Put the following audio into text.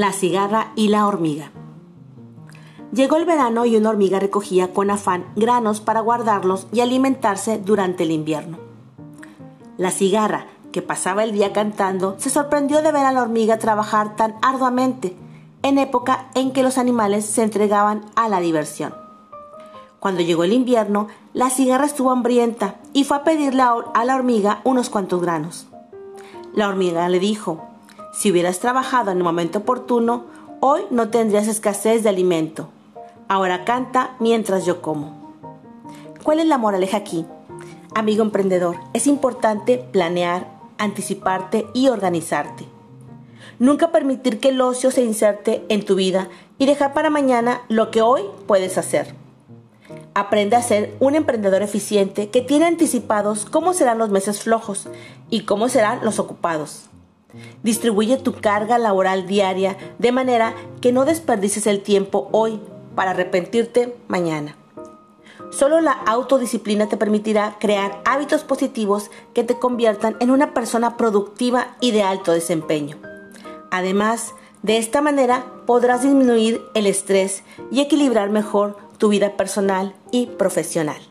La cigarra y la hormiga. Llegó el verano y una hormiga recogía con afán granos para guardarlos y alimentarse durante el invierno. La cigarra, que pasaba el día cantando, se sorprendió de ver a la hormiga trabajar tan arduamente, en época en que los animales se entregaban a la diversión. Cuando llegó el invierno, la cigarra estuvo hambrienta y fue a pedirle a la hormiga unos cuantos granos. La hormiga le dijo, si hubieras trabajado en el momento oportuno, hoy no tendrías escasez de alimento. Ahora canta mientras yo como. ¿Cuál es la moraleja aquí? Amigo emprendedor, es importante planear, anticiparte y organizarte. Nunca permitir que el ocio se inserte en tu vida y dejar para mañana lo que hoy puedes hacer. Aprende a ser un emprendedor eficiente que tiene anticipados cómo serán los meses flojos y cómo serán los ocupados. Distribuye tu carga laboral diaria de manera que no desperdices el tiempo hoy para arrepentirte mañana. Solo la autodisciplina te permitirá crear hábitos positivos que te conviertan en una persona productiva y de alto desempeño. Además, de esta manera podrás disminuir el estrés y equilibrar mejor tu vida personal y profesional.